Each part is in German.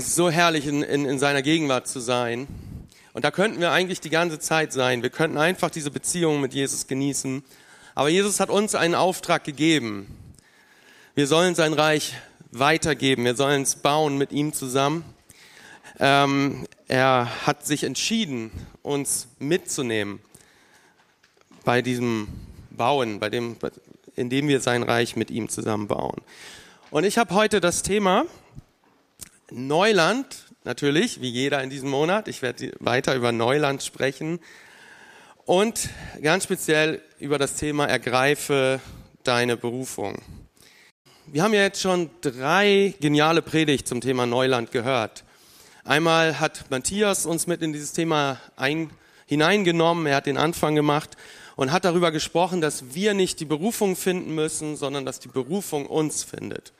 Es ist so herrlich, in, in, in seiner Gegenwart zu sein. Und da könnten wir eigentlich die ganze Zeit sein. Wir könnten einfach diese Beziehung mit Jesus genießen. Aber Jesus hat uns einen Auftrag gegeben. Wir sollen sein Reich weitergeben. Wir sollen es bauen mit ihm zusammen. Ähm, er hat sich entschieden, uns mitzunehmen bei diesem Bauen, bei dem, indem wir sein Reich mit ihm zusammen bauen. Und ich habe heute das Thema Neuland, natürlich, wie jeder in diesem Monat. Ich werde weiter über Neuland sprechen und ganz speziell über das Thema Ergreife deine Berufung. Wir haben ja jetzt schon drei geniale Predigt zum Thema Neuland gehört. Einmal hat Matthias uns mit in dieses Thema ein, hineingenommen, er hat den Anfang gemacht und hat darüber gesprochen, dass wir nicht die Berufung finden müssen, sondern dass die Berufung uns findet.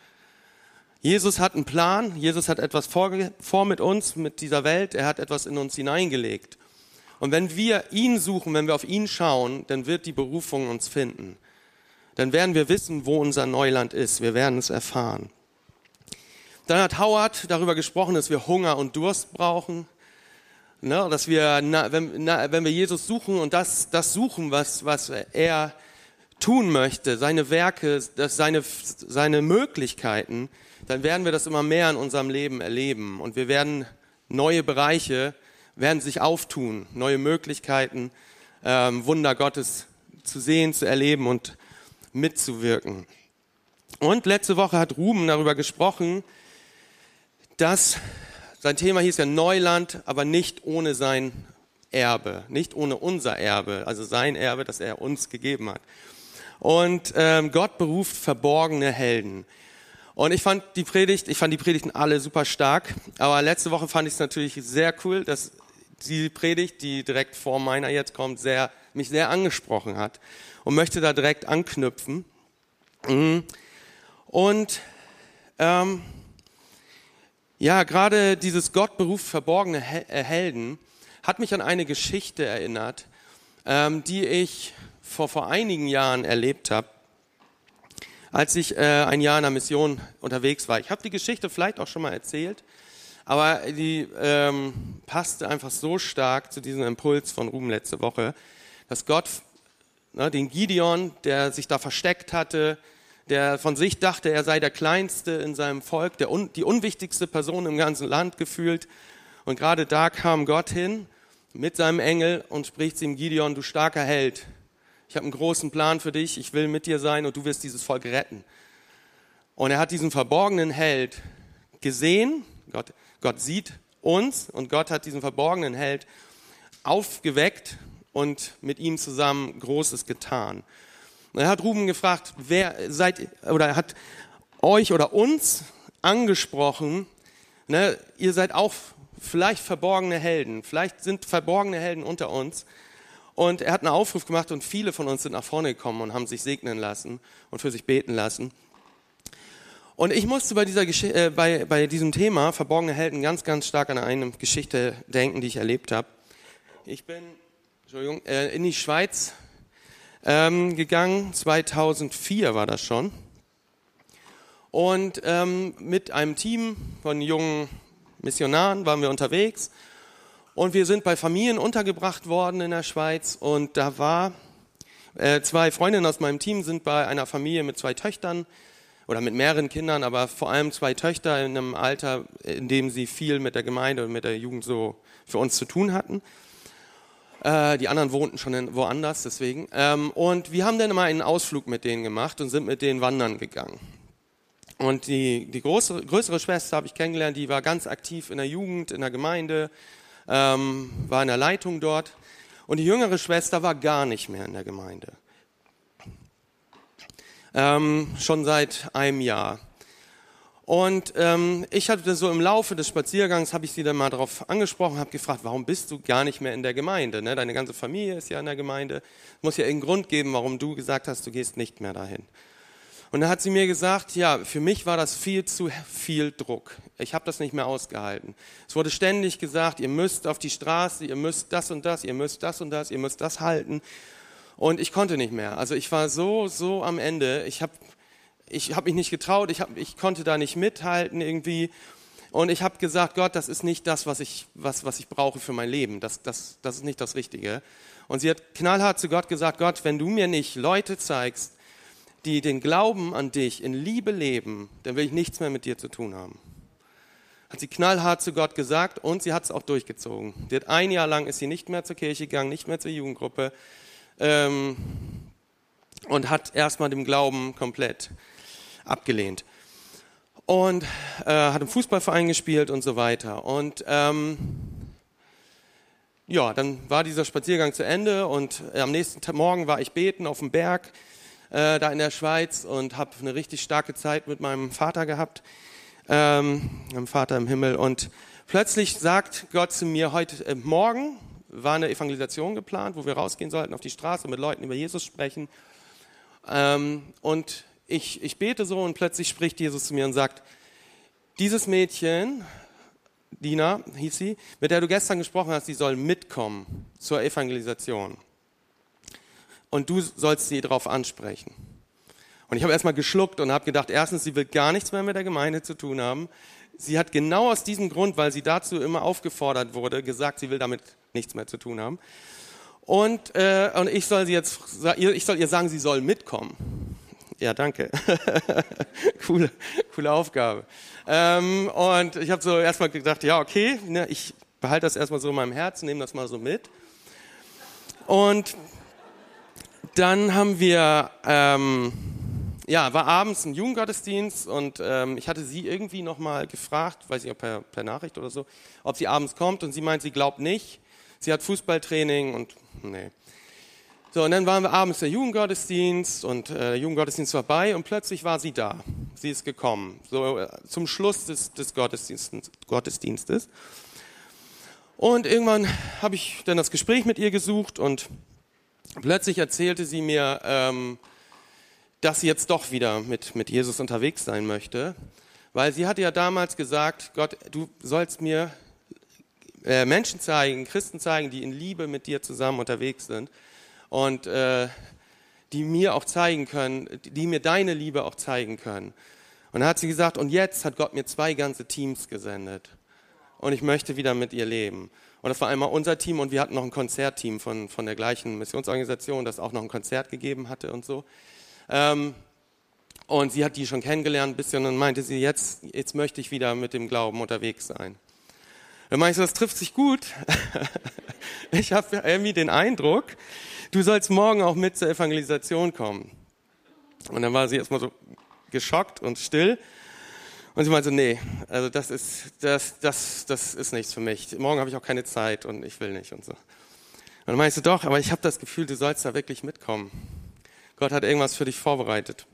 Jesus hat einen Plan, Jesus hat etwas vor, vor mit uns, mit dieser Welt, er hat etwas in uns hineingelegt. Und wenn wir ihn suchen, wenn wir auf ihn schauen, dann wird die Berufung uns finden. Dann werden wir wissen, wo unser Neuland ist. Wir werden es erfahren. Dann hat Howard darüber gesprochen, dass wir Hunger und Durst brauchen. Ne, dass wir, na, wenn, na, wenn wir Jesus suchen und das, das suchen, was, was er tun möchte, seine Werke, das, seine, seine Möglichkeiten, dann werden wir das immer mehr in unserem Leben erleben und wir werden neue Bereiche werden sich auftun, neue Möglichkeiten, ähm, Wunder Gottes zu sehen, zu erleben und mitzuwirken. Und letzte Woche hat Ruben darüber gesprochen, dass sein Thema hieß ja Neuland, aber nicht ohne sein Erbe, nicht ohne unser Erbe, also sein Erbe, das er uns gegeben hat. Und ähm, Gott beruft verborgene Helden. Und ich fand die Predigt, ich fand die Predigten alle super stark, aber letzte Woche fand ich es natürlich sehr cool, dass die Predigt, die direkt vor meiner jetzt kommt, sehr, mich sehr angesprochen hat und möchte da direkt anknüpfen. Mhm. Und ähm, ja, gerade dieses Gott beruft verborgene äh, Helden hat mich an eine Geschichte erinnert, ähm, die ich vor, vor einigen Jahren erlebt habe als ich äh, ein Jahr in der Mission unterwegs war. Ich habe die Geschichte vielleicht auch schon mal erzählt, aber die ähm, passte einfach so stark zu diesem Impuls von Ruben letzte Woche, dass Gott ne, den Gideon, der sich da versteckt hatte, der von sich dachte, er sei der Kleinste in seinem Volk, der un, die unwichtigste Person im ganzen Land gefühlt. Und gerade da kam Gott hin mit seinem Engel und spricht zu ihm, Gideon, du starker Held, ich habe einen großen Plan für dich, ich will mit dir sein und du wirst dieses Volk retten. Und er hat diesen verborgenen Held gesehen, Gott, Gott sieht uns und Gott hat diesen verborgenen Held aufgeweckt und mit ihm zusammen Großes getan. Und er hat Ruben gefragt, wer seid, oder er hat euch oder uns angesprochen, ne, ihr seid auch vielleicht verborgene Helden, vielleicht sind verborgene Helden unter uns, und er hat einen Aufruf gemacht und viele von uns sind nach vorne gekommen und haben sich segnen lassen und für sich beten lassen. Und ich musste bei, dieser äh, bei, bei diesem Thema verborgene Helden ganz, ganz stark an eine Geschichte denken, die ich erlebt habe. Ich bin Entschuldigung, äh, in die Schweiz ähm, gegangen, 2004 war das schon. Und ähm, mit einem Team von jungen Missionaren waren wir unterwegs und wir sind bei Familien untergebracht worden in der Schweiz und da war äh, zwei Freundinnen aus meinem Team sind bei einer Familie mit zwei Töchtern oder mit mehreren Kindern, aber vor allem zwei Töchter in einem Alter, in dem sie viel mit der Gemeinde und mit der Jugend so für uns zu tun hatten. Äh, die anderen wohnten schon woanders, deswegen. Ähm, und wir haben dann mal einen Ausflug mit denen gemacht und sind mit denen wandern gegangen. Und die, die große, größere Schwester habe ich kennengelernt, die war ganz aktiv in der Jugend, in der Gemeinde, ähm, war in der Leitung dort. Und die jüngere Schwester war gar nicht mehr in der Gemeinde. Ähm, schon seit einem Jahr. Und ähm, ich hatte so im Laufe des Spaziergangs, habe ich sie dann mal darauf angesprochen, habe gefragt, warum bist du gar nicht mehr in der Gemeinde? Ne? Deine ganze Familie ist ja in der Gemeinde. Muss ja irgendeinen Grund geben, warum du gesagt hast, du gehst nicht mehr dahin. Und da hat sie mir gesagt, ja, für mich war das viel zu viel Druck. Ich habe das nicht mehr ausgehalten. Es wurde ständig gesagt, ihr müsst auf die Straße, ihr müsst das und das, ihr müsst das und das, ihr müsst das halten. Und ich konnte nicht mehr. Also ich war so, so am Ende. Ich habe ich hab mich nicht getraut, ich, hab, ich konnte da nicht mithalten irgendwie. Und ich habe gesagt, Gott, das ist nicht das, was ich, was, was ich brauche für mein Leben. Das, das, das ist nicht das Richtige. Und sie hat knallhart zu Gott gesagt, Gott, wenn du mir nicht Leute zeigst, die den Glauben an dich in Liebe leben, dann will ich nichts mehr mit dir zu tun haben. Hat sie knallhart zu Gott gesagt und sie hat es auch durchgezogen. Die hat ein Jahr lang ist sie nicht mehr zur Kirche gegangen, nicht mehr zur Jugendgruppe ähm, und hat erstmal dem Glauben komplett abgelehnt und äh, hat im Fußballverein gespielt und so weiter. Und ähm, ja, dann war dieser Spaziergang zu Ende und äh, am nächsten Tag, Morgen war ich beten auf dem Berg äh, da in der Schweiz und habe eine richtig starke Zeit mit meinem Vater gehabt, ähm, meinem Vater im Himmel. Und plötzlich sagt Gott zu mir, heute äh, Morgen war eine Evangelisation geplant, wo wir rausgehen sollten auf die Straße und mit Leuten über Jesus sprechen. Ähm, und ich, ich bete so und plötzlich spricht Jesus zu mir und sagt, dieses Mädchen, Dina hieß sie, mit der du gestern gesprochen hast, die soll mitkommen zur Evangelisation. Und du sollst sie darauf ansprechen. Und ich habe erstmal geschluckt und habe gedacht, erstens, sie will gar nichts mehr mit der Gemeinde zu tun haben. Sie hat genau aus diesem Grund, weil sie dazu immer aufgefordert wurde, gesagt, sie will damit nichts mehr zu tun haben. Und, äh, und ich soll sie jetzt, ich soll ihr sagen, sie soll mitkommen. Ja, danke. coole, coole Aufgabe. Ähm, und ich habe so erstmal gedacht, ja, okay, ne, ich behalte das erstmal so in meinem Herzen, nehme das mal so mit. Und dann haben wir, ähm, ja, war abends ein Jugendgottesdienst und ähm, ich hatte sie irgendwie nochmal gefragt, weiß ich, ob per, per Nachricht oder so, ob sie abends kommt und sie meint, sie glaubt nicht. Sie hat Fußballtraining und nee. So, und dann waren wir abends der Jugendgottesdienst und äh, der Jugendgottesdienst war vorbei und plötzlich war sie da. Sie ist gekommen, so äh, zum Schluss des, des Gottesdienstes, Gottesdienstes. Und irgendwann habe ich dann das Gespräch mit ihr gesucht und plötzlich erzählte sie mir, ähm, dass sie jetzt doch wieder mit, mit Jesus unterwegs sein möchte, weil sie hatte ja damals gesagt, Gott, du sollst mir äh, Menschen zeigen, Christen zeigen, die in Liebe mit dir zusammen unterwegs sind und äh, die mir auch zeigen können, die mir deine Liebe auch zeigen können. Und dann hat sie gesagt, und jetzt hat Gott mir zwei ganze Teams gesendet. Und ich möchte wieder mit ihr leben. Und das war einmal unser Team und wir hatten noch ein Konzertteam von, von der gleichen Missionsorganisation, das auch noch ein Konzert gegeben hatte und so. Ähm, und sie hat die schon kennengelernt ein bisschen und meinte sie, jetzt, jetzt möchte ich wieder mit dem Glauben unterwegs sein. Dann meinte ich, das trifft sich gut. ich habe irgendwie den Eindruck, du sollst morgen auch mit zur Evangelisation kommen. Und dann war sie erstmal so geschockt und still. Und sie meinte, nee, also das ist, das, das, das ist nichts für mich. Morgen habe ich auch keine Zeit und ich will nicht und so. Und dann meinte sie, doch, aber ich habe das Gefühl, du sollst da wirklich mitkommen. Gott hat irgendwas für dich vorbereitet.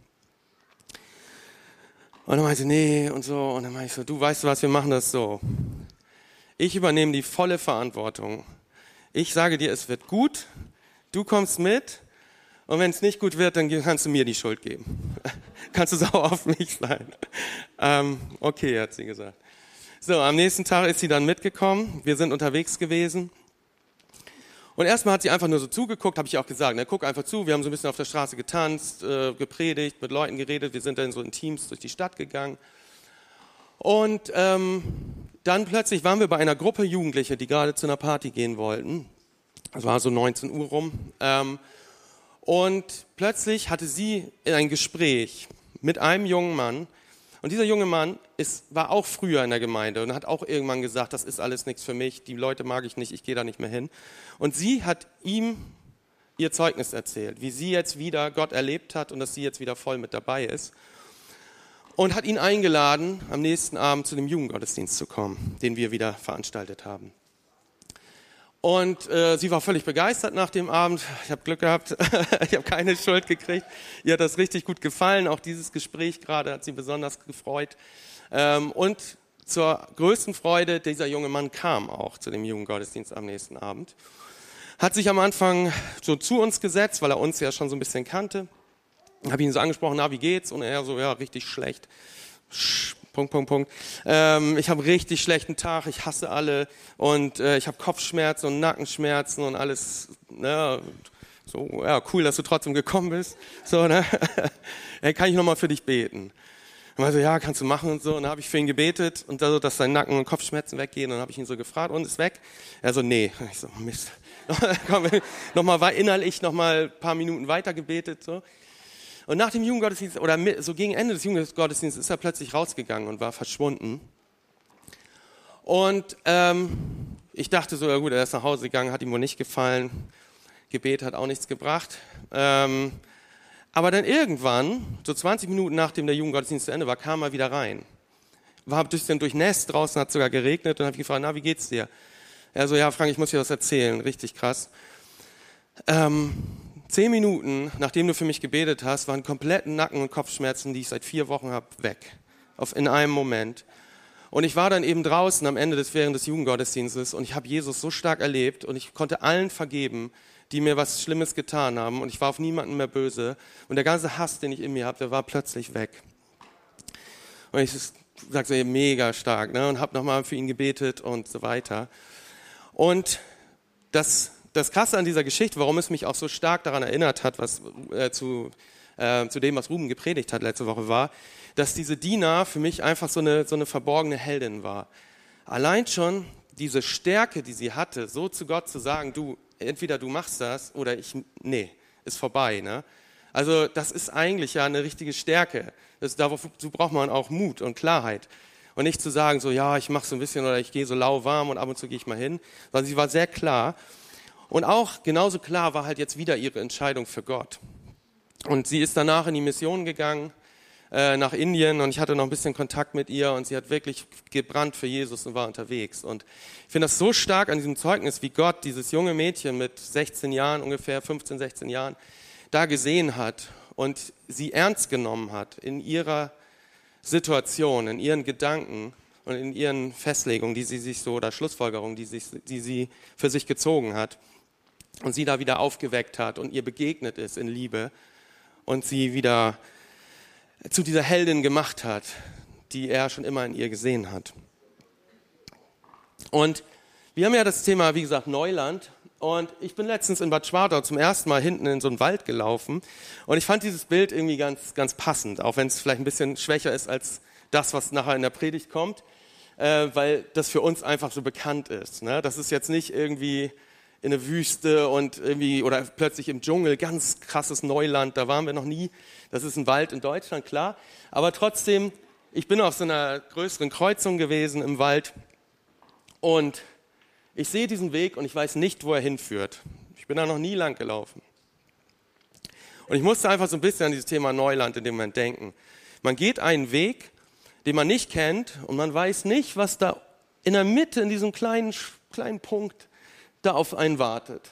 Und dann meinte nee und so. Und dann meinte ich so, du weißt was, wir machen das so. Ich übernehme die volle Verantwortung. Ich sage dir, es wird gut Du kommst mit und wenn es nicht gut wird, dann kannst du mir die Schuld geben. kannst du sauer auf mich sein. Ähm, okay, hat sie gesagt. So, am nächsten Tag ist sie dann mitgekommen. Wir sind unterwegs gewesen. Und erstmal hat sie einfach nur so zugeguckt, habe ich auch gesagt, ne, guck einfach zu. Wir haben so ein bisschen auf der Straße getanzt, äh, gepredigt, mit Leuten geredet. Wir sind dann so in Teams durch die Stadt gegangen. Und ähm, dann plötzlich waren wir bei einer Gruppe Jugendliche, die gerade zu einer Party gehen wollten. Es war so 19 Uhr rum. Ähm, und plötzlich hatte sie ein Gespräch mit einem jungen Mann. Und dieser junge Mann ist, war auch früher in der Gemeinde und hat auch irgendwann gesagt, das ist alles nichts für mich, die Leute mag ich nicht, ich gehe da nicht mehr hin. Und sie hat ihm ihr Zeugnis erzählt, wie sie jetzt wieder Gott erlebt hat und dass sie jetzt wieder voll mit dabei ist. Und hat ihn eingeladen, am nächsten Abend zu dem Jugendgottesdienst zu kommen, den wir wieder veranstaltet haben. Und äh, sie war völlig begeistert nach dem Abend. Ich habe Glück gehabt, ich habe keine Schuld gekriegt. Ihr hat das richtig gut gefallen. Auch dieses Gespräch gerade hat sie besonders gefreut. Ähm, und zur größten Freude, dieser junge Mann kam auch zu dem Jugendgottesdienst am nächsten Abend. Hat sich am Anfang so zu uns gesetzt, weil er uns ja schon so ein bisschen kannte. Habe ihn so angesprochen, na, wie geht's? Und er so, ja, richtig schlecht. Punkt, Punkt, Punkt. Ähm, ich habe richtig schlechten Tag, ich hasse alle und äh, ich habe Kopfschmerzen und Nackenschmerzen und alles. Ne? So, ja, cool, dass du trotzdem gekommen bist. So, ne? hey, kann ich nochmal für dich beten? Und er so, ja, kannst du machen und so. Und dann habe ich für ihn gebetet und so, dass sein Nacken und Kopfschmerzen weggehen. Und dann habe ich ihn so gefragt, und ist weg? Er so, nee. Ich so, Mist. nochmal innerlich nochmal ein paar Minuten weiter gebetet. So. Und nach dem Jugendgottesdienst, oder so gegen Ende des Jugendgottesdienstes, ist er plötzlich rausgegangen und war verschwunden. Und ähm, ich dachte so, ja gut, er ist nach Hause gegangen, hat ihm wohl nicht gefallen. Gebet hat auch nichts gebracht. Ähm, aber dann irgendwann, so 20 Minuten nachdem der Jugendgottesdienst zu Ende war, kam er wieder rein. War ein bisschen durchnässt, draußen hat sogar geregnet und habe gefragt, na, wie geht's dir? Er so, ja, Frank, ich muss dir was erzählen, richtig krass. Ähm, zehn Minuten, nachdem du für mich gebetet hast, waren kompletten Nacken- und Kopfschmerzen, die ich seit vier Wochen habe, weg. Auf, in einem Moment. Und ich war dann eben draußen am Ende des während des Jugendgottesdienstes und ich habe Jesus so stark erlebt und ich konnte allen vergeben, die mir was Schlimmes getan haben und ich war auf niemanden mehr böse und der ganze Hass, den ich in mir habe, der war plötzlich weg. Und ich sage so mega stark ne? und habe nochmal für ihn gebetet und so weiter. Und das, das Krasse an dieser Geschichte, warum es mich auch so stark daran erinnert hat, was äh, zu, äh, zu dem, was Ruben gepredigt hat letzte Woche, war, dass diese Dina für mich einfach so eine, so eine verborgene Heldin war. Allein schon diese Stärke, die sie hatte, so zu Gott zu sagen, du, entweder du machst das oder ich, nee, ist vorbei. Ne? Also das ist eigentlich ja eine richtige Stärke. Das, dazu braucht man auch Mut und Klarheit. Und nicht zu sagen, so ja, ich mache so ein bisschen oder ich gehe so lauwarm und ab und zu gehe ich mal hin, sondern sie war sehr klar. Und auch genauso klar war halt jetzt wieder ihre Entscheidung für Gott. Und sie ist danach in die Mission gegangen, äh, nach Indien und ich hatte noch ein bisschen Kontakt mit ihr und sie hat wirklich gebrannt für Jesus und war unterwegs. Und ich finde das so stark an diesem Zeugnis, wie Gott dieses junge Mädchen mit 16 Jahren, ungefähr 15, 16 Jahren, da gesehen hat und sie ernst genommen hat in ihrer Situation, in ihren Gedanken und in ihren Festlegungen, die sie sich so, oder Schlussfolgerungen, die, sich, die sie für sich gezogen hat und sie da wieder aufgeweckt hat und ihr begegnet ist in Liebe und sie wieder zu dieser Heldin gemacht hat, die er schon immer in ihr gesehen hat. Und wir haben ja das Thema, wie gesagt, Neuland. Und ich bin letztens in Bad Schwartau zum ersten Mal hinten in so einen Wald gelaufen. Und ich fand dieses Bild irgendwie ganz, ganz passend, auch wenn es vielleicht ein bisschen schwächer ist als das, was nachher in der Predigt kommt, äh, weil das für uns einfach so bekannt ist. Ne? Das ist jetzt nicht irgendwie in der Wüste und irgendwie oder plötzlich im Dschungel, ganz krasses Neuland, da waren wir noch nie. Das ist ein Wald in Deutschland, klar. Aber trotzdem, ich bin auf so einer größeren Kreuzung gewesen im Wald und ich sehe diesen Weg und ich weiß nicht, wo er hinführt. Ich bin da noch nie lang gelaufen. Und ich musste einfach so ein bisschen an dieses Thema Neuland in dem Moment denken. Man geht einen Weg, den man nicht kennt und man weiß nicht, was da in der Mitte, in diesem kleinen, kleinen Punkt, da auf einen wartet.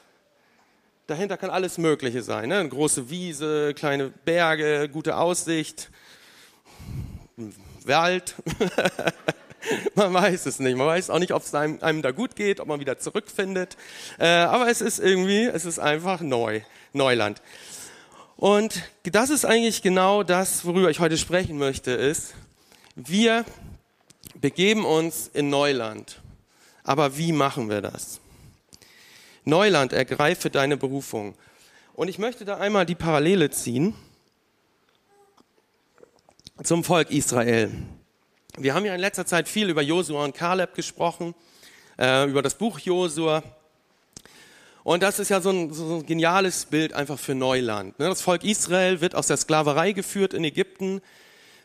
Dahinter kann alles Mögliche sein. Ne? Eine große Wiese, kleine Berge, gute Aussicht, Wald. man weiß es nicht. Man weiß auch nicht, ob es einem, einem, da gut geht, ob man wieder zurückfindet. Äh, aber es ist irgendwie, es ist einfach neu, Neuland. Und das ist eigentlich genau das, worüber ich heute sprechen möchte, ist, wir begeben uns in Neuland. Aber wie machen wir das? Neuland, ergreife deine Berufung. Und ich möchte da einmal die Parallele ziehen zum Volk Israel. Wir haben ja in letzter Zeit viel über Josua und Kaleb gesprochen, äh, über das Buch Josua. Und das ist ja so ein, so ein geniales Bild einfach für Neuland. Ne? Das Volk Israel wird aus der Sklaverei geführt in Ägypten,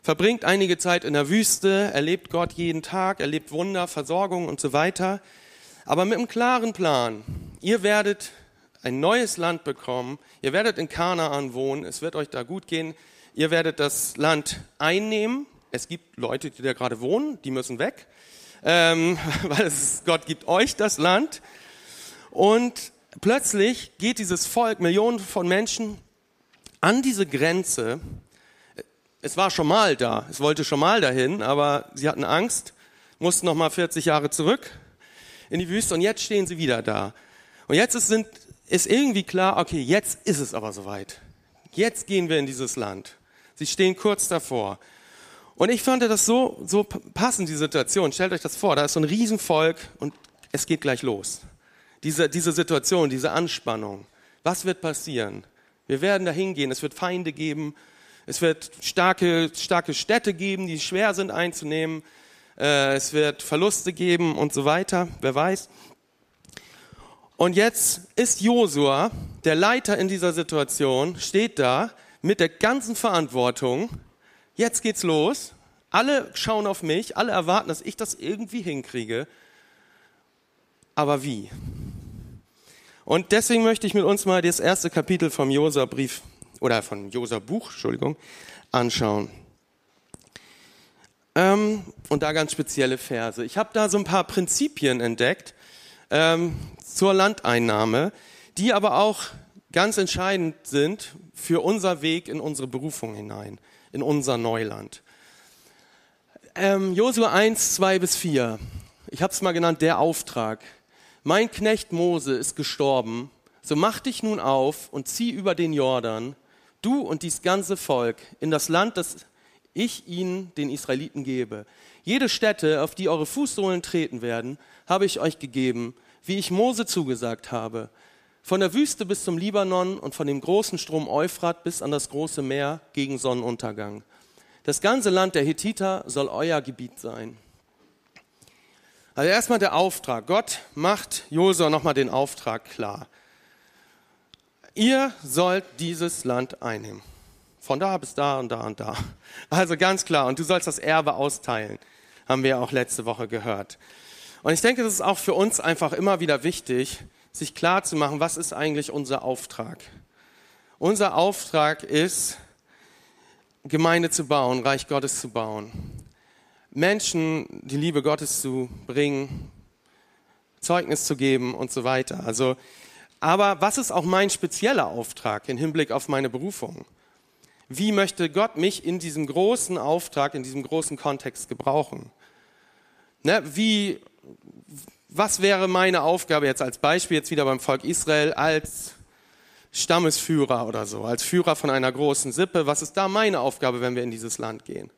verbringt einige Zeit in der Wüste, erlebt Gott jeden Tag, erlebt Wunder, Versorgung und so weiter aber mit einem klaren Plan. Ihr werdet ein neues Land bekommen, ihr werdet in Kanaan wohnen, es wird euch da gut gehen, ihr werdet das Land einnehmen. Es gibt Leute, die da gerade wohnen, die müssen weg, ähm, weil es, Gott gibt euch das Land. Und plötzlich geht dieses Volk, Millionen von Menschen, an diese Grenze. Es war schon mal da, es wollte schon mal dahin, aber sie hatten Angst, mussten noch mal 40 Jahre zurück in die Wüste und jetzt stehen sie wieder da. Und jetzt ist, sind, ist irgendwie klar, okay, jetzt ist es aber soweit. Jetzt gehen wir in dieses Land. Sie stehen kurz davor. Und ich fand das so, so passend, die Situation. Stellt euch das vor, da ist so ein Riesenvolk und es geht gleich los. Diese, diese Situation, diese Anspannung. Was wird passieren? Wir werden da hingehen, es wird Feinde geben, Es wird starke, starke Städte geben, die schwer sind einzunehmen. Äh, es wird Verluste geben und so weiter, wer weiß. Und jetzt ist Josua, der Leiter in dieser Situation, steht da mit der ganzen Verantwortung. Jetzt geht's los. Alle schauen auf mich, alle erwarten, dass ich das irgendwie hinkriege. Aber wie? Und deswegen möchte ich mit uns mal das erste Kapitel vom Josa-Brief oder von Josa-Buch, Entschuldigung, anschauen. Ähm, und da ganz spezielle Verse. Ich habe da so ein paar Prinzipien entdeckt ähm, zur Landeinnahme, die aber auch ganz entscheidend sind für unser Weg in unsere Berufung hinein, in unser Neuland. Ähm, Josua 1, 2 bis 4. Ich habe es mal genannt, der Auftrag. Mein Knecht Mose ist gestorben, so mach dich nun auf und zieh über den Jordan, du und dies ganze Volk, in das Land, das ich ihnen, den Israeliten, gebe. Jede Stätte, auf die eure Fußsohlen treten werden, habe ich euch gegeben, wie ich Mose zugesagt habe. Von der Wüste bis zum Libanon und von dem großen Strom Euphrat bis an das große Meer gegen Sonnenuntergang. Das ganze Land der Hethiter soll euer Gebiet sein. Also erstmal der Auftrag. Gott macht Josua nochmal den Auftrag klar. Ihr sollt dieses Land einnehmen. Von da bis da und da und da. Also ganz klar. Und du sollst das Erbe austeilen. Haben wir auch letzte Woche gehört. Und ich denke, das ist auch für uns einfach immer wieder wichtig, sich klar zu machen, was ist eigentlich unser Auftrag? Unser Auftrag ist, Gemeinde zu bauen, Reich Gottes zu bauen. Menschen die Liebe Gottes zu bringen, Zeugnis zu geben und so weiter. Also, aber was ist auch mein spezieller Auftrag im Hinblick auf meine Berufung? Wie möchte Gott mich in diesem großen Auftrag, in diesem großen Kontext gebrauchen? Ne, wie was wäre meine Aufgabe jetzt als Beispiel jetzt wieder beim Volk Israel als Stammesführer oder so, als Führer von einer großen Sippe? Was ist da meine Aufgabe, wenn wir in dieses Land gehen?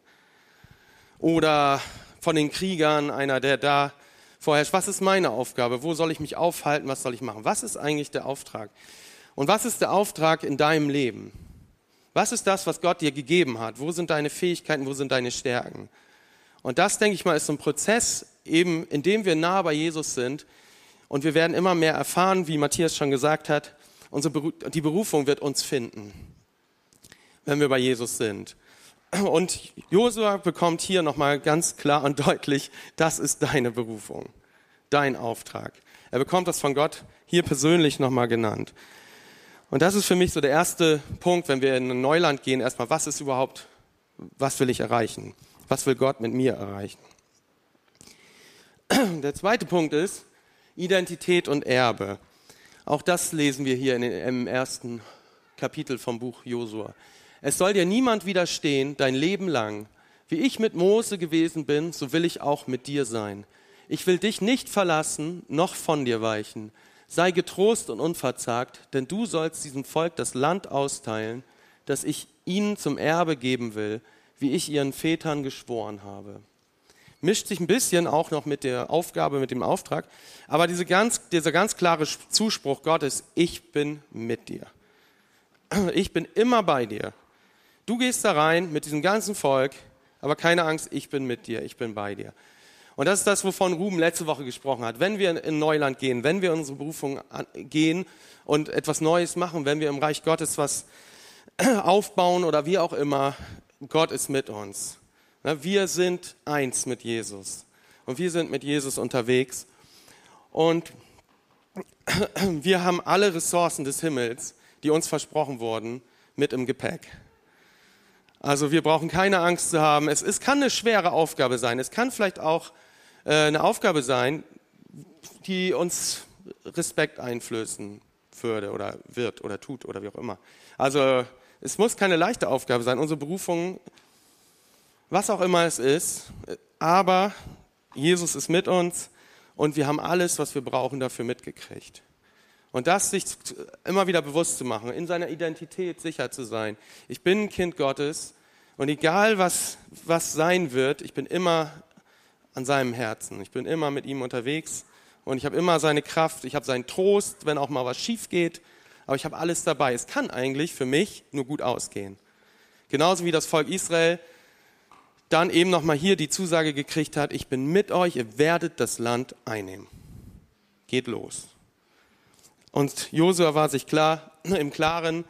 Oder von den Kriegern, einer, der da vorherrscht. Was ist meine Aufgabe? Wo soll ich mich aufhalten? Was soll ich machen? Was ist eigentlich der Auftrag? Und was ist der Auftrag in deinem Leben? Was ist das, was Gott dir gegeben hat? Wo sind deine Fähigkeiten? Wo sind deine Stärken? Und das, denke ich mal, ist so ein Prozess, eben indem wir nah bei Jesus sind. Und wir werden immer mehr erfahren, wie Matthias schon gesagt hat, unsere, die Berufung wird uns finden, wenn wir bei Jesus sind. Und Josua bekommt hier nochmal ganz klar und deutlich, das ist deine Berufung, dein Auftrag. Er bekommt das von Gott hier persönlich nochmal genannt. Und das ist für mich so der erste Punkt, wenn wir in ein Neuland gehen, erstmal, was ist überhaupt, was will ich erreichen? Was will Gott mit mir erreichen? Der zweite Punkt ist Identität und Erbe. Auch das lesen wir hier in den, im ersten Kapitel vom Buch Josua. Es soll dir niemand widerstehen dein Leben lang. Wie ich mit Mose gewesen bin, so will ich auch mit dir sein. Ich will dich nicht verlassen, noch von dir weichen. Sei getrost und unverzagt, denn du sollst diesem Volk das Land austeilen, das ich ihnen zum Erbe geben will, wie ich ihren Vätern geschworen habe. Mischt sich ein bisschen auch noch mit der Aufgabe, mit dem Auftrag, aber diese ganz, dieser ganz klare Zuspruch Gottes, ich bin mit dir. Ich bin immer bei dir. Du gehst da rein mit diesem ganzen Volk, aber keine Angst, ich bin mit dir, ich bin bei dir. Und das ist das, wovon Ruben letzte Woche gesprochen hat. Wenn wir in Neuland gehen, wenn wir unsere Berufung gehen und etwas Neues machen, wenn wir im Reich Gottes was aufbauen oder wie auch immer, Gott ist mit uns. Wir sind eins mit Jesus. Und wir sind mit Jesus unterwegs. Und wir haben alle Ressourcen des Himmels, die uns versprochen wurden, mit im Gepäck. Also wir brauchen keine Angst zu haben. Es, es kann eine schwere Aufgabe sein. Es kann vielleicht auch äh, eine Aufgabe sein, die uns Respekt einflößen würde oder wird oder tut oder wie auch immer. Also es muss keine leichte Aufgabe sein. Unsere Berufung, was auch immer es ist, aber Jesus ist mit uns und wir haben alles, was wir brauchen, dafür mitgekriegt. Und das sich immer wieder bewusst zu machen, in seiner Identität sicher zu sein. Ich bin ein Kind Gottes und egal was, was sein wird, ich bin immer an seinem Herzen. Ich bin immer mit ihm unterwegs und ich habe immer seine Kraft, ich habe seinen Trost, wenn auch mal was schief geht aber ich habe alles dabei. Es kann eigentlich für mich nur gut ausgehen. Genauso wie das Volk Israel dann eben nochmal hier die Zusage gekriegt hat, ich bin mit euch, ihr werdet das Land einnehmen. Geht los. Und Josua war sich klar, im Klaren,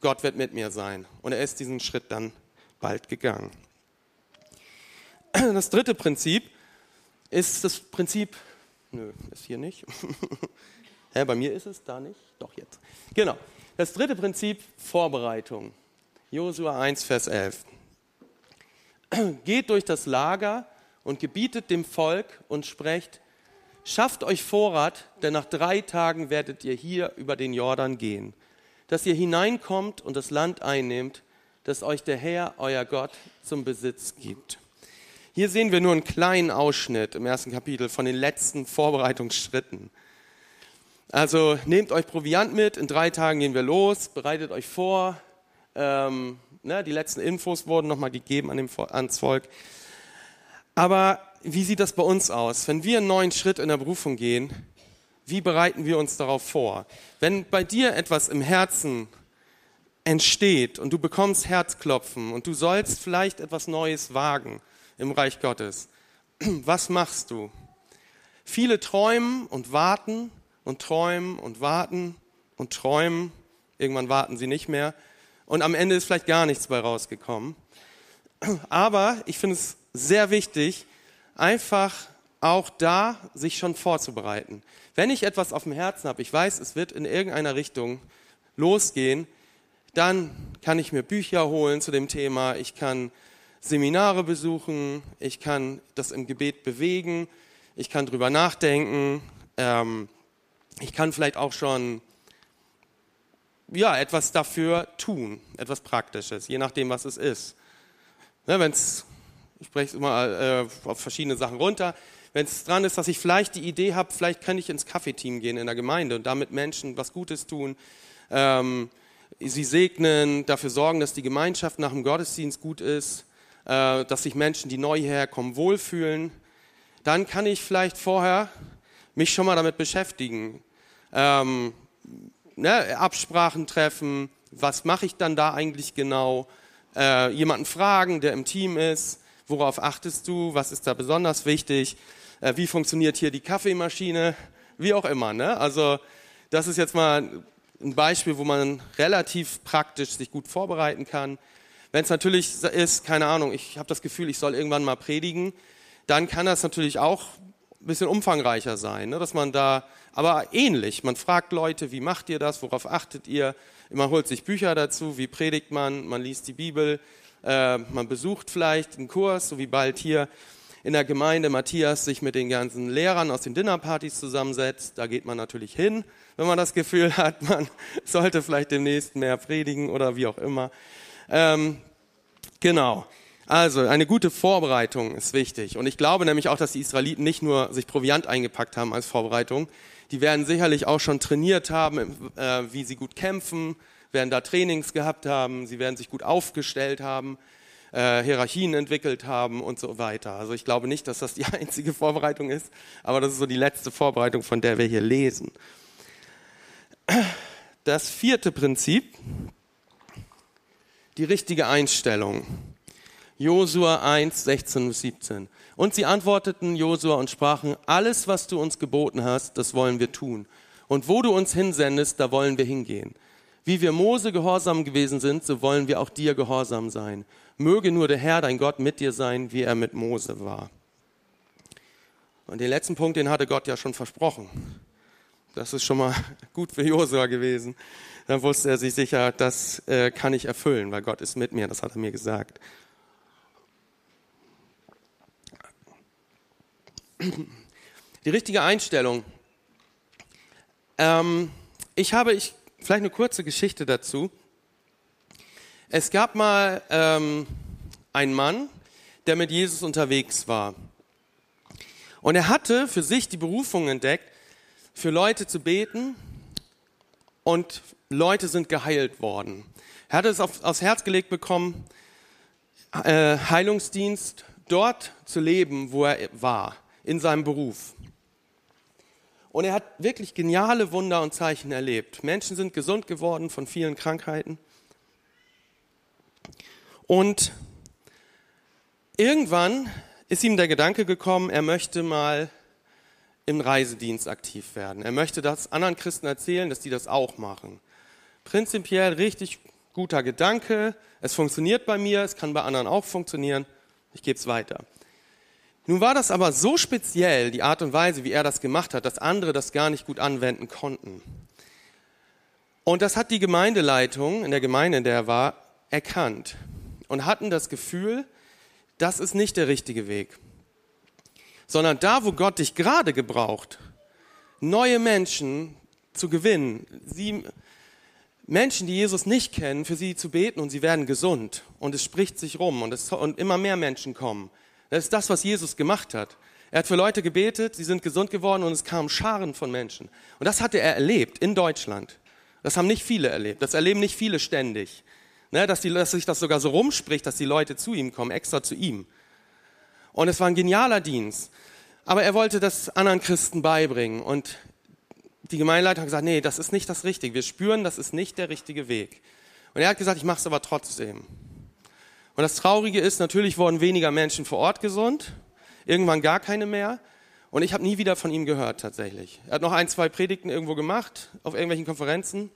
Gott wird mit mir sein. Und er ist diesen Schritt dann bald gegangen. Das dritte Prinzip ist das Prinzip, nö, ist hier nicht. Hä, bei mir ist es da nicht? Doch jetzt. Genau. Das dritte Prinzip, Vorbereitung. Josua 1, Vers 11. Geht durch das Lager und gebietet dem Volk und sprecht, schafft euch Vorrat, denn nach drei Tagen werdet ihr hier über den Jordan gehen, dass ihr hineinkommt und das Land einnehmt, das euch der Herr, euer Gott, zum Besitz gibt. Hier sehen wir nur einen kleinen Ausschnitt im ersten Kapitel von den letzten Vorbereitungsschritten. Also nehmt euch Proviant mit, in drei Tagen gehen wir los, bereitet euch vor, ähm, ne, die letzten Infos wurden nochmal gegeben an dem, ans Volk. Aber wie sieht das bei uns aus? Wenn wir einen neuen Schritt in der Berufung gehen, wie bereiten wir uns darauf vor? Wenn bei dir etwas im Herzen entsteht und du bekommst Herzklopfen und du sollst vielleicht etwas Neues wagen im Reich Gottes, was machst du? Viele träumen und warten und träumen und warten und träumen. Irgendwann warten sie nicht mehr und am Ende ist vielleicht gar nichts bei rausgekommen. Aber ich finde es sehr wichtig, einfach auch da sich schon vorzubereiten. Wenn ich etwas auf dem Herzen habe, ich weiß, es wird in irgendeiner Richtung losgehen, dann kann ich mir Bücher holen zu dem Thema, ich kann Seminare besuchen, ich kann das im Gebet bewegen, ich kann drüber nachdenken, ähm, ich kann vielleicht auch schon ja, etwas dafür tun, etwas Praktisches, je nachdem, was es ist. Ne, wenn's, ich spreche es immer äh, auf verschiedene Sachen runter. Wenn es dran ist, dass ich vielleicht die Idee habe, vielleicht kann ich ins Kaffeeteam gehen in der Gemeinde und damit Menschen was Gutes tun, ähm, sie segnen, dafür sorgen, dass die Gemeinschaft nach dem Gottesdienst gut ist, äh, dass sich Menschen, die neu herkommen, wohlfühlen, dann kann ich vielleicht vorher mich schon mal damit beschäftigen. Ähm, ne, Absprachen treffen, was mache ich dann da eigentlich genau, äh, jemanden fragen, der im Team ist, worauf achtest du, was ist da besonders wichtig, äh, wie funktioniert hier die Kaffeemaschine, wie auch immer. Ne? Also das ist jetzt mal ein Beispiel, wo man relativ praktisch sich gut vorbereiten kann. Wenn es natürlich ist, keine Ahnung, ich habe das Gefühl, ich soll irgendwann mal predigen, dann kann das natürlich auch ein bisschen umfangreicher sein, ne? dass man da aber ähnlich. Man fragt Leute, wie macht ihr das, worauf achtet ihr? Man holt sich Bücher dazu, wie predigt man, man liest die Bibel, äh, man besucht vielleicht einen Kurs, so wie bald hier in der Gemeinde Matthias sich mit den ganzen Lehrern aus den Dinnerpartys zusammensetzt. Da geht man natürlich hin, wenn man das Gefühl hat, man sollte vielleicht demnächst mehr predigen oder wie auch immer. Ähm, genau. Also eine gute Vorbereitung ist wichtig. Und ich glaube nämlich auch, dass die Israeliten nicht nur sich Proviant eingepackt haben als Vorbereitung, die werden sicherlich auch schon trainiert haben, äh, wie sie gut kämpfen, werden da Trainings gehabt haben, sie werden sich gut aufgestellt haben, äh, Hierarchien entwickelt haben und so weiter. Also ich glaube nicht, dass das die einzige Vorbereitung ist, aber das ist so die letzte Vorbereitung, von der wir hier lesen. Das vierte Prinzip, die richtige Einstellung. Josua 1, 16 bis 17. Und sie antworteten Josua und sprachen, alles, was du uns geboten hast, das wollen wir tun. Und wo du uns hinsendest, da wollen wir hingehen. Wie wir Mose gehorsam gewesen sind, so wollen wir auch dir gehorsam sein. Möge nur der Herr, dein Gott, mit dir sein, wie er mit Mose war. Und den letzten Punkt, den hatte Gott ja schon versprochen. Das ist schon mal gut für Josua gewesen. Dann wusste er sich sicher, das äh, kann ich erfüllen, weil Gott ist mit mir, das hat er mir gesagt. Die richtige Einstellung. Ähm, ich habe ich, vielleicht eine kurze Geschichte dazu. Es gab mal ähm, einen Mann, der mit Jesus unterwegs war. Und er hatte für sich die Berufung entdeckt, für Leute zu beten und Leute sind geheilt worden. Er hatte es auf, aufs Herz gelegt bekommen, äh, Heilungsdienst dort zu leben, wo er war in seinem Beruf. Und er hat wirklich geniale Wunder und Zeichen erlebt. Menschen sind gesund geworden von vielen Krankheiten. Und irgendwann ist ihm der Gedanke gekommen, er möchte mal im Reisedienst aktiv werden. Er möchte das anderen Christen erzählen, dass die das auch machen. Prinzipiell richtig guter Gedanke. Es funktioniert bei mir, es kann bei anderen auch funktionieren. Ich gebe es weiter. Nun war das aber so speziell, die Art und Weise, wie er das gemacht hat, dass andere das gar nicht gut anwenden konnten. Und das hat die Gemeindeleitung in der Gemeinde, in der er war, erkannt und hatten das Gefühl, das ist nicht der richtige Weg. Sondern da, wo Gott dich gerade gebraucht, neue Menschen zu gewinnen, sie, Menschen, die Jesus nicht kennen, für sie zu beten und sie werden gesund. Und es spricht sich rum und, es, und immer mehr Menschen kommen. Das ist das, was Jesus gemacht hat. Er hat für Leute gebetet, sie sind gesund geworden und es kamen Scharen von Menschen. Und das hatte er erlebt in Deutschland. Das haben nicht viele erlebt. Das erleben nicht viele ständig. Ne, dass, die, dass sich das sogar so rumspricht, dass die Leute zu ihm kommen, extra zu ihm. Und es war ein genialer Dienst. Aber er wollte das anderen Christen beibringen. Und die Gemeindeleitung hat gesagt, nee, das ist nicht das Richtige. Wir spüren, das ist nicht der richtige Weg. Und er hat gesagt, ich mache es aber trotzdem. Und das Traurige ist, natürlich wurden weniger Menschen vor Ort gesund, irgendwann gar keine mehr. Und ich habe nie wieder von ihm gehört tatsächlich. Er hat noch ein, zwei Predigten irgendwo gemacht, auf irgendwelchen Konferenzen.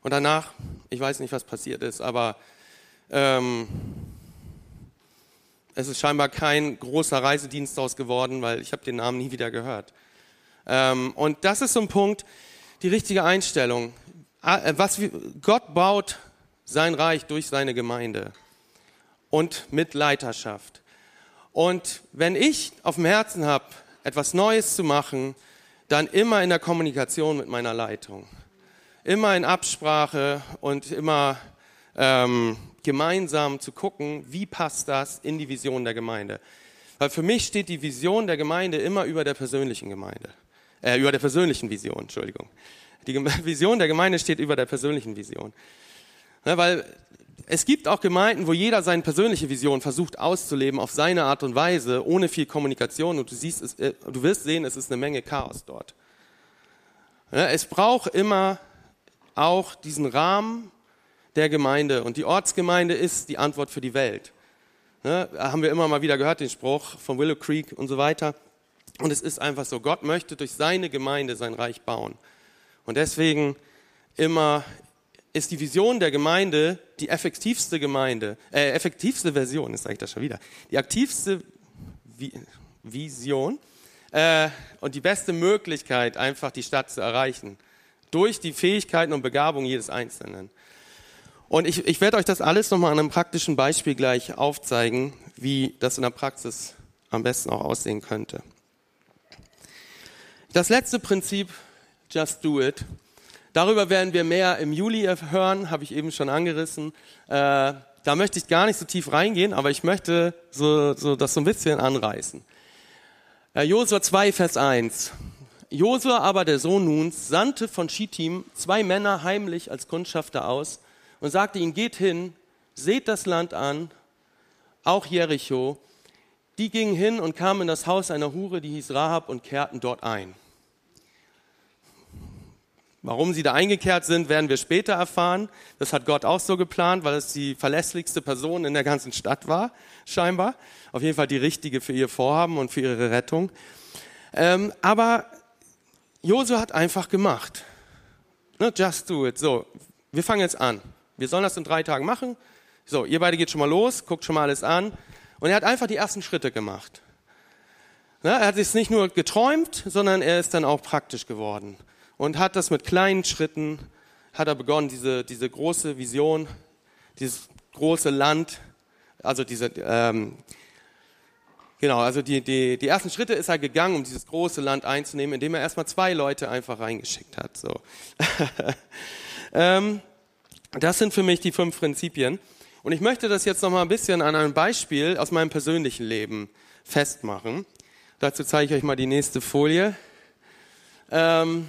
Und danach, ich weiß nicht, was passiert ist, aber ähm, es ist scheinbar kein großer Reisedienst daraus geworden, weil ich habe den Namen nie wieder gehört. Ähm, und das ist so ein Punkt, die richtige Einstellung. Ah, äh, was, Gott baut sein Reich durch seine Gemeinde und mit Leiterschaft. Und wenn ich auf dem Herzen habe, etwas Neues zu machen, dann immer in der Kommunikation mit meiner Leitung. Immer in Absprache und immer ähm, gemeinsam zu gucken, wie passt das in die Vision der Gemeinde. Weil für mich steht die Vision der Gemeinde immer über der persönlichen Gemeinde äh, über der persönlichen Vision, Entschuldigung. Die Vision der Gemeinde steht über der persönlichen Vision. Ja, weil es gibt auch Gemeinden, wo jeder seine persönliche Vision versucht auszuleben auf seine Art und Weise, ohne viel Kommunikation. Und du siehst, es, äh, du wirst sehen, es ist eine Menge Chaos dort. Es braucht immer auch diesen Rahmen der Gemeinde. Und die Ortsgemeinde ist die Antwort für die Welt. Ja, haben wir immer mal wieder gehört, den Spruch von Willow Creek und so weiter. Und es ist einfach so, Gott möchte durch seine Gemeinde sein Reich bauen. Und deswegen immer ist die Vision der Gemeinde die effektivste Gemeinde, äh, effektivste Version, das sage ich das schon wieder, die aktivste Vi Vision äh, und die beste Möglichkeit, einfach die Stadt zu erreichen. Durch die Fähigkeiten und Begabung jedes Einzelnen. Und ich, ich werde euch das alles nochmal an einem praktischen Beispiel gleich aufzeigen, wie das in der Praxis am besten auch aussehen könnte. Das letzte Prinzip, just do it. Darüber werden wir mehr im Juli hören, habe ich eben schon angerissen. Äh, da möchte ich gar nicht so tief reingehen, aber ich möchte so, so das so ein bisschen anreißen. Äh, Josua 2, Vers 1. Josua aber, der Sohn Nuns, sandte von Schittim zwei Männer heimlich als Kundschafter aus und sagte ihnen, geht hin, seht das Land an, auch Jericho. Die gingen hin und kamen in das Haus einer Hure, die hieß Rahab, und kehrten dort ein. Warum sie da eingekehrt sind, werden wir später erfahren. Das hat Gott auch so geplant, weil es die verlässlichste Person in der ganzen Stadt war, scheinbar. Auf jeden Fall die richtige für ihr Vorhaben und für ihre Rettung. Ähm, aber Josu hat einfach gemacht. Ne, just do it. So, wir fangen jetzt an. Wir sollen das in drei Tagen machen. So, ihr beide geht schon mal los, guckt schon mal alles an. Und er hat einfach die ersten Schritte gemacht. Ne, er hat es nicht nur geträumt, sondern er ist dann auch praktisch geworden und hat das mit kleinen Schritten, hat er begonnen, diese, diese große Vision, dieses große Land, also diese, ähm, genau, also die, die, die ersten Schritte ist er gegangen, um dieses große Land einzunehmen, indem er erstmal zwei Leute einfach reingeschickt hat. So. ähm, das sind für mich die fünf Prinzipien. Und ich möchte das jetzt noch mal ein bisschen an einem Beispiel aus meinem persönlichen Leben festmachen. Dazu zeige ich euch mal die nächste Folie. Ähm,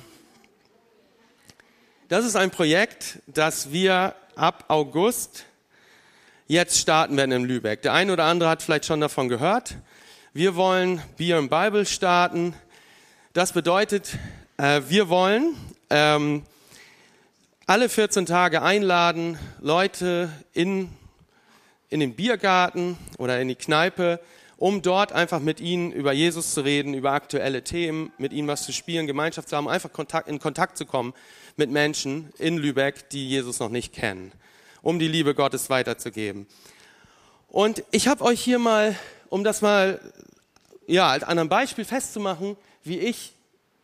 das ist ein Projekt, das wir ab August jetzt starten werden in Lübeck. Der eine oder andere hat vielleicht schon davon gehört. Wir wollen Beer and Bible starten. Das bedeutet, äh, wir wollen ähm, alle 14 Tage einladen, Leute in in den Biergarten oder in die Kneipe, um dort einfach mit ihnen über Jesus zu reden, über aktuelle Themen, mit ihnen was zu spielen, Gemeinschaft zu haben, einfach in Kontakt zu kommen mit Menschen in Lübeck, die Jesus noch nicht kennen, um die Liebe Gottes weiterzugeben. Und ich habe euch hier mal, um das mal ja, an einem Beispiel festzumachen, wie ich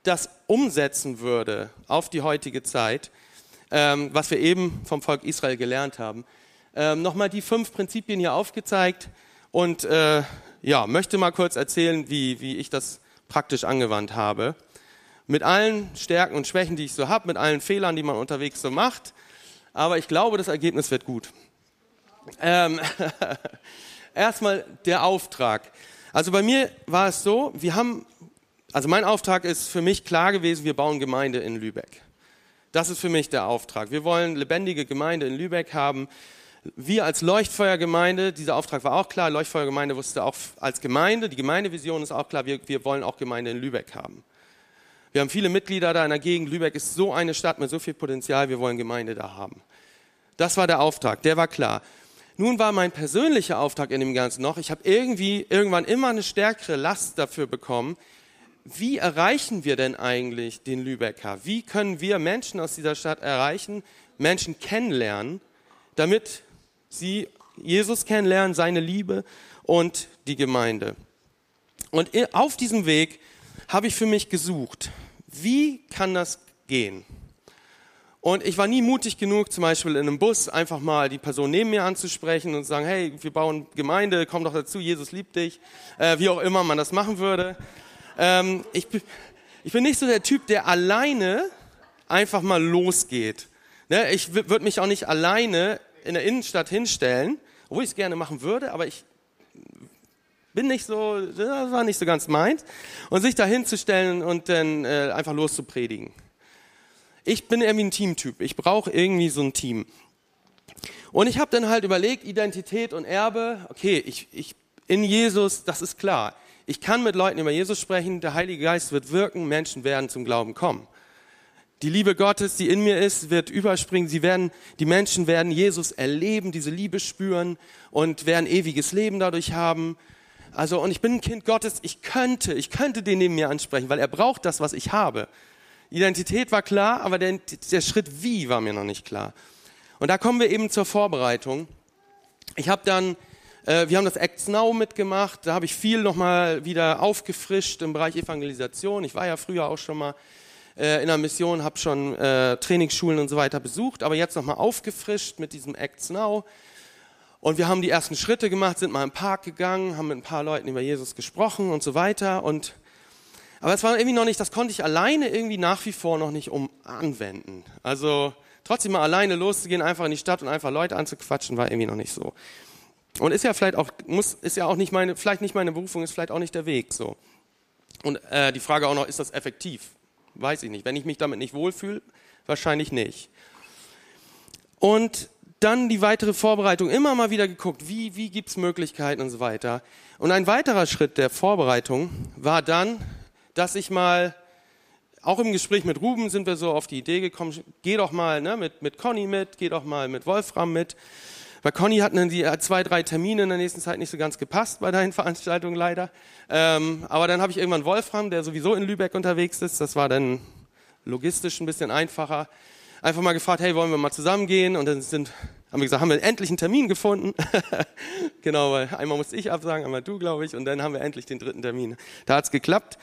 das umsetzen würde auf die heutige Zeit, ähm, was wir eben vom Volk Israel gelernt haben, ähm, nochmal die fünf Prinzipien hier aufgezeigt und äh, ja, möchte mal kurz erzählen, wie, wie ich das praktisch angewandt habe. Mit allen Stärken und Schwächen, die ich so habe, mit allen Fehlern, die man unterwegs so macht. Aber ich glaube, das Ergebnis wird gut. Ähm, Erstmal der Auftrag. Also bei mir war es so, wir haben, also mein Auftrag ist für mich klar gewesen, wir bauen Gemeinde in Lübeck. Das ist für mich der Auftrag. Wir wollen lebendige Gemeinde in Lübeck haben. Wir als Leuchtfeuergemeinde, dieser Auftrag war auch klar, Leuchtfeuergemeinde wusste auch als Gemeinde, die Gemeindevision ist auch klar, wir, wir wollen auch Gemeinde in Lübeck haben. Wir haben viele Mitglieder da in der Gegend. Lübeck ist so eine Stadt mit so viel Potenzial, wir wollen Gemeinde da haben. Das war der Auftrag, der war klar. Nun war mein persönlicher Auftrag in dem Ganzen noch, ich habe irgendwie irgendwann immer eine stärkere Last dafür bekommen, wie erreichen wir denn eigentlich den Lübecker? Wie können wir Menschen aus dieser Stadt erreichen, Menschen kennenlernen, damit sie Jesus kennenlernen, seine Liebe und die Gemeinde? Und auf diesem Weg habe ich für mich gesucht, wie kann das gehen? Und ich war nie mutig genug, zum Beispiel in einem Bus einfach mal die Person neben mir anzusprechen und zu sagen, hey, wir bauen Gemeinde, komm doch dazu, Jesus liebt dich, äh, wie auch immer man das machen würde. Ähm, ich, ich bin nicht so der Typ, der alleine einfach mal losgeht. Ne? Ich würde mich auch nicht alleine in der Innenstadt hinstellen, obwohl ich es gerne machen würde, aber ich bin nicht so, das war nicht so ganz meint. Und sich da hinzustellen und dann äh, einfach loszupredigen. Ich bin irgendwie ein Teamtyp. Ich brauche irgendwie so ein Team. Und ich habe dann halt überlegt, Identität und Erbe, okay, ich, ich, in Jesus, das ist klar. Ich kann mit Leuten über Jesus sprechen, der Heilige Geist wird wirken, Menschen werden zum Glauben kommen. Die Liebe Gottes, die in mir ist, wird überspringen. Sie werden, die Menschen werden Jesus erleben, diese Liebe spüren und werden ewiges Leben dadurch haben. Also, und ich bin ein Kind Gottes. Ich könnte, ich könnte den neben mir ansprechen, weil er braucht das, was ich habe. Identität war klar, aber der, der Schritt wie war mir noch nicht klar. Und da kommen wir eben zur Vorbereitung. Ich habe dann, äh, wir haben das Acts Now mitgemacht, da habe ich viel nochmal wieder aufgefrischt im Bereich Evangelisation. Ich war ja früher auch schon mal äh, in der Mission, habe schon äh, Trainingsschulen und so weiter besucht, aber jetzt nochmal aufgefrischt mit diesem Acts Now. Und wir haben die ersten Schritte gemacht, sind mal im Park gegangen, haben mit ein paar Leuten über Jesus gesprochen und so weiter. Und aber es war irgendwie noch nicht, das konnte ich alleine irgendwie nach wie vor noch nicht um anwenden. Also trotzdem mal alleine loszugehen, einfach in die Stadt und einfach Leute anzuquatschen, war irgendwie noch nicht so. Und ist ja vielleicht auch, muss, ist ja auch nicht meine, vielleicht nicht meine Berufung, ist vielleicht auch nicht der Weg so. Und äh, die Frage auch noch, ist das effektiv? Weiß ich nicht. Wenn ich mich damit nicht wohlfühle, wahrscheinlich nicht. Und dann die weitere Vorbereitung, immer mal wieder geguckt, wie, wie gibt's Möglichkeiten und so weiter. Und ein weiterer Schritt der Vorbereitung war dann, dass ich mal, auch im Gespräch mit Ruben sind wir so auf die Idee gekommen, geh doch mal ne, mit, mit Conny mit, geh doch mal mit Wolfram mit. Weil Conny hat die zwei, drei Termine in der nächsten Zeit nicht so ganz gepasst bei deinen Veranstaltungen leider. Ähm, aber dann habe ich irgendwann Wolfram, der sowieso in Lübeck unterwegs ist. Das war dann logistisch ein bisschen einfacher. Einfach mal gefragt, hey, wollen wir mal zusammengehen? Und dann sind, haben wir gesagt, haben wir endlich einen Termin gefunden. genau, weil einmal musste ich absagen, einmal du, glaube ich. Und dann haben wir endlich den dritten Termin. Da hat's geklappt.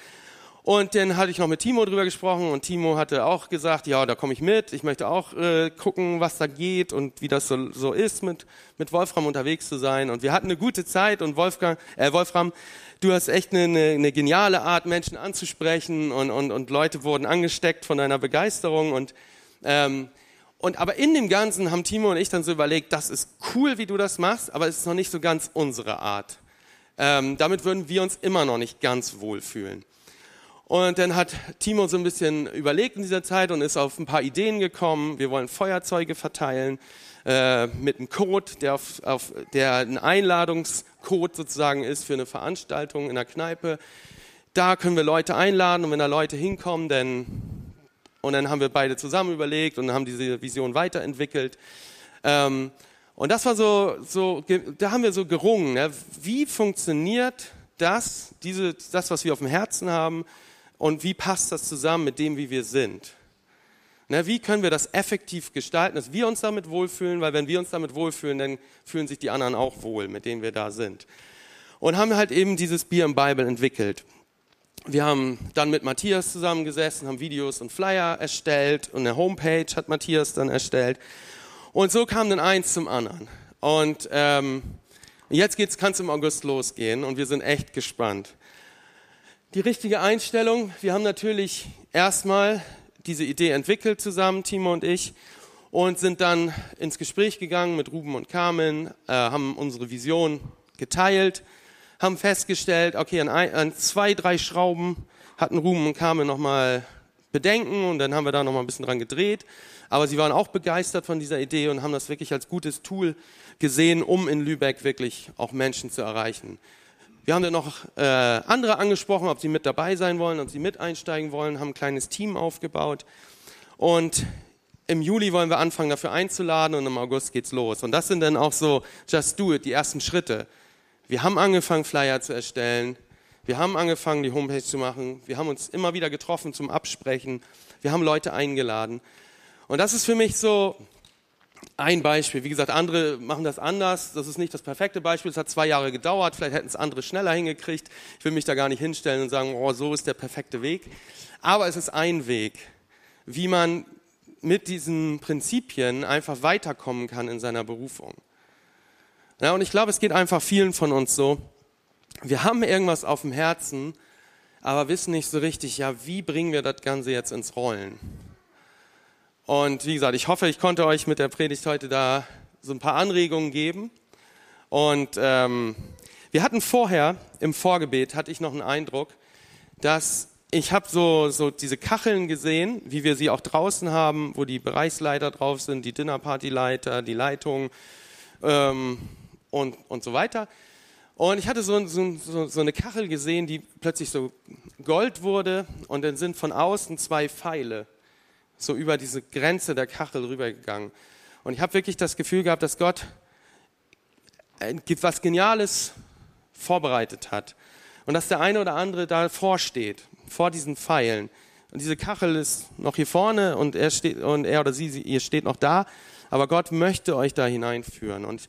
Und dann hatte ich noch mit Timo drüber gesprochen und Timo hatte auch gesagt, ja, da komme ich mit. Ich möchte auch äh, gucken, was da geht und wie das so, so ist, mit, mit Wolfram unterwegs zu sein. Und wir hatten eine gute Zeit und Wolfgang, äh, Wolfram, du hast echt eine, eine, eine geniale Art, Menschen anzusprechen und, und, und Leute wurden angesteckt von deiner Begeisterung und ähm, und aber in dem Ganzen haben Timo und ich dann so überlegt, das ist cool, wie du das machst, aber es ist noch nicht so ganz unsere Art. Ähm, damit würden wir uns immer noch nicht ganz wohlfühlen. Und dann hat Timo so ein bisschen überlegt in dieser Zeit und ist auf ein paar Ideen gekommen. Wir wollen Feuerzeuge verteilen äh, mit einem Code, der, auf, auf, der ein Einladungscode sozusagen ist für eine Veranstaltung in der Kneipe. Da können wir Leute einladen und wenn da Leute hinkommen, dann und dann haben wir beide zusammen überlegt und haben diese Vision weiterentwickelt. Ähm, Und das war so, so da haben wir so gerungen. Ne? Wie funktioniert das, diese, das, was wir auf dem Herzen haben, und wie passt das zusammen mit dem, wie wir sind? Ne, wie können wir das effektiv gestalten, dass wir uns damit wohlfühlen, weil wenn wir uns damit wohlfühlen, dann fühlen sich die anderen auch wohl, mit denen wir da sind. Und haben halt eben dieses Bier im Bible entwickelt. Wir haben dann mit Matthias zusammengesessen, haben Videos und Flyer erstellt und eine Homepage hat Matthias dann erstellt. Und so kam dann eins zum anderen. Und ähm, jetzt kann es im August losgehen und wir sind echt gespannt. Die richtige Einstellung, wir haben natürlich erstmal diese Idee entwickelt zusammen, Timo und ich, und sind dann ins Gespräch gegangen mit Ruben und Carmen, äh, haben unsere Vision geteilt, haben festgestellt, okay, an, ein, an zwei, drei Schrauben hatten Ruben und Carmen nochmal Bedenken und dann haben wir da nochmal ein bisschen dran gedreht. Aber sie waren auch begeistert von dieser Idee und haben das wirklich als gutes Tool gesehen, um in Lübeck wirklich auch Menschen zu erreichen. Wir haben dann noch äh, andere angesprochen, ob sie mit dabei sein wollen, ob sie mit einsteigen wollen, haben ein kleines Team aufgebaut. Und im Juli wollen wir anfangen, dafür einzuladen und im August geht's los. Und das sind dann auch so Just Do It, die ersten Schritte. Wir haben angefangen, Flyer zu erstellen. Wir haben angefangen, die Homepage zu machen. Wir haben uns immer wieder getroffen zum Absprechen. Wir haben Leute eingeladen. Und das ist für mich so ein Beispiel. Wie gesagt, andere machen das anders. Das ist nicht das perfekte Beispiel. Es hat zwei Jahre gedauert. Vielleicht hätten es andere schneller hingekriegt. Ich will mich da gar nicht hinstellen und sagen, oh, so ist der perfekte Weg. Aber es ist ein Weg, wie man mit diesen Prinzipien einfach weiterkommen kann in seiner Berufung. Ja, und ich glaube, es geht einfach vielen von uns so. Wir haben irgendwas auf dem Herzen, aber wissen nicht so richtig, ja, wie bringen wir das Ganze jetzt ins Rollen? Und wie gesagt, ich hoffe, ich konnte euch mit der Predigt heute da so ein paar Anregungen geben. Und ähm, wir hatten vorher im Vorgebet hatte ich noch einen Eindruck, dass ich habe so so diese Kacheln gesehen, wie wir sie auch draußen haben, wo die Bereichsleiter drauf sind, die Dinnerpartyleiter, die Leitung ähm, und und so weiter. Und ich hatte so, so, so eine Kachel gesehen, die plötzlich so Gold wurde und dann sind von außen zwei Pfeile so über diese Grenze der Kachel rübergegangen. Und ich habe wirklich das Gefühl gehabt, dass Gott was Geniales vorbereitet hat. Und dass der eine oder andere davor steht, vor diesen Pfeilen. Und diese Kachel ist noch hier vorne und er, steht, und er oder sie, ihr steht noch da. Aber Gott möchte euch da hineinführen. Und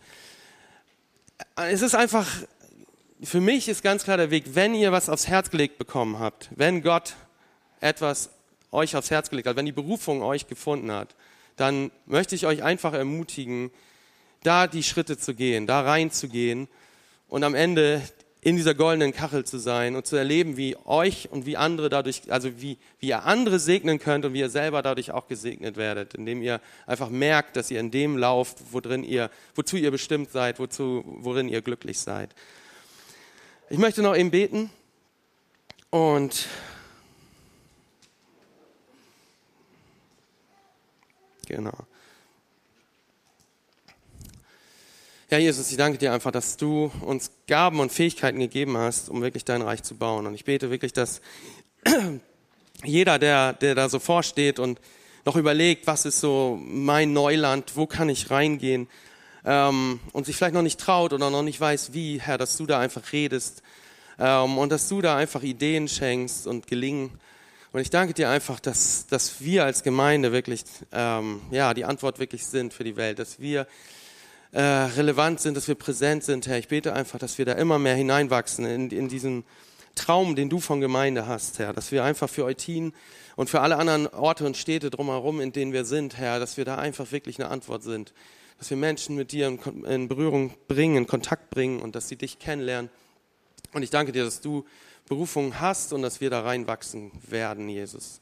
es ist einfach, für mich ist ganz klar der Weg, wenn ihr was aufs Herz gelegt bekommen habt, wenn Gott etwas euch aufs Herz gelegt hat, wenn die Berufung euch gefunden hat, dann möchte ich euch einfach ermutigen, da die Schritte zu gehen, da reinzugehen und am Ende in dieser goldenen Kachel zu sein und zu erleben, wie euch und wie andere dadurch, also wie, wie ihr andere segnen könnt und wie ihr selber dadurch auch gesegnet werdet, indem ihr einfach merkt, dass ihr in dem lauft, worin ihr, wozu ihr bestimmt seid, wozu, worin ihr glücklich seid. Ich möchte noch eben beten und Genau. Ja, Jesus, ich danke dir einfach, dass du uns Gaben und Fähigkeiten gegeben hast, um wirklich dein Reich zu bauen. Und ich bete wirklich, dass jeder, der, der da so vorsteht und noch überlegt, was ist so mein Neuland, wo kann ich reingehen, ähm, und sich vielleicht noch nicht traut oder noch nicht weiß, wie, Herr, dass du da einfach redest ähm, und dass du da einfach Ideen schenkst und Gelingen und ich danke dir einfach, dass, dass wir als Gemeinde wirklich, ähm, ja, die Antwort wirklich sind für die Welt, dass wir äh, relevant sind, dass wir präsent sind, Herr. Ich bete einfach, dass wir da immer mehr hineinwachsen in, in diesen Traum, den du von Gemeinde hast, Herr. Dass wir einfach für Eutin und für alle anderen Orte und Städte drumherum, in denen wir sind, Herr, dass wir da einfach wirklich eine Antwort sind. Dass wir Menschen mit dir in, in Berührung bringen, in Kontakt bringen und dass sie dich kennenlernen. Und ich danke dir, dass du Berufung hast und dass wir da reinwachsen werden, Jesus.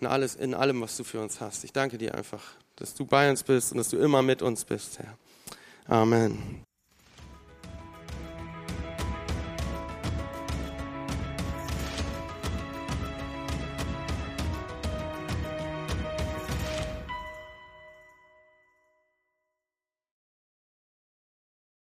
In, alles, in allem, was du für uns hast. Ich danke dir einfach, dass du bei uns bist und dass du immer mit uns bist, Herr. Amen.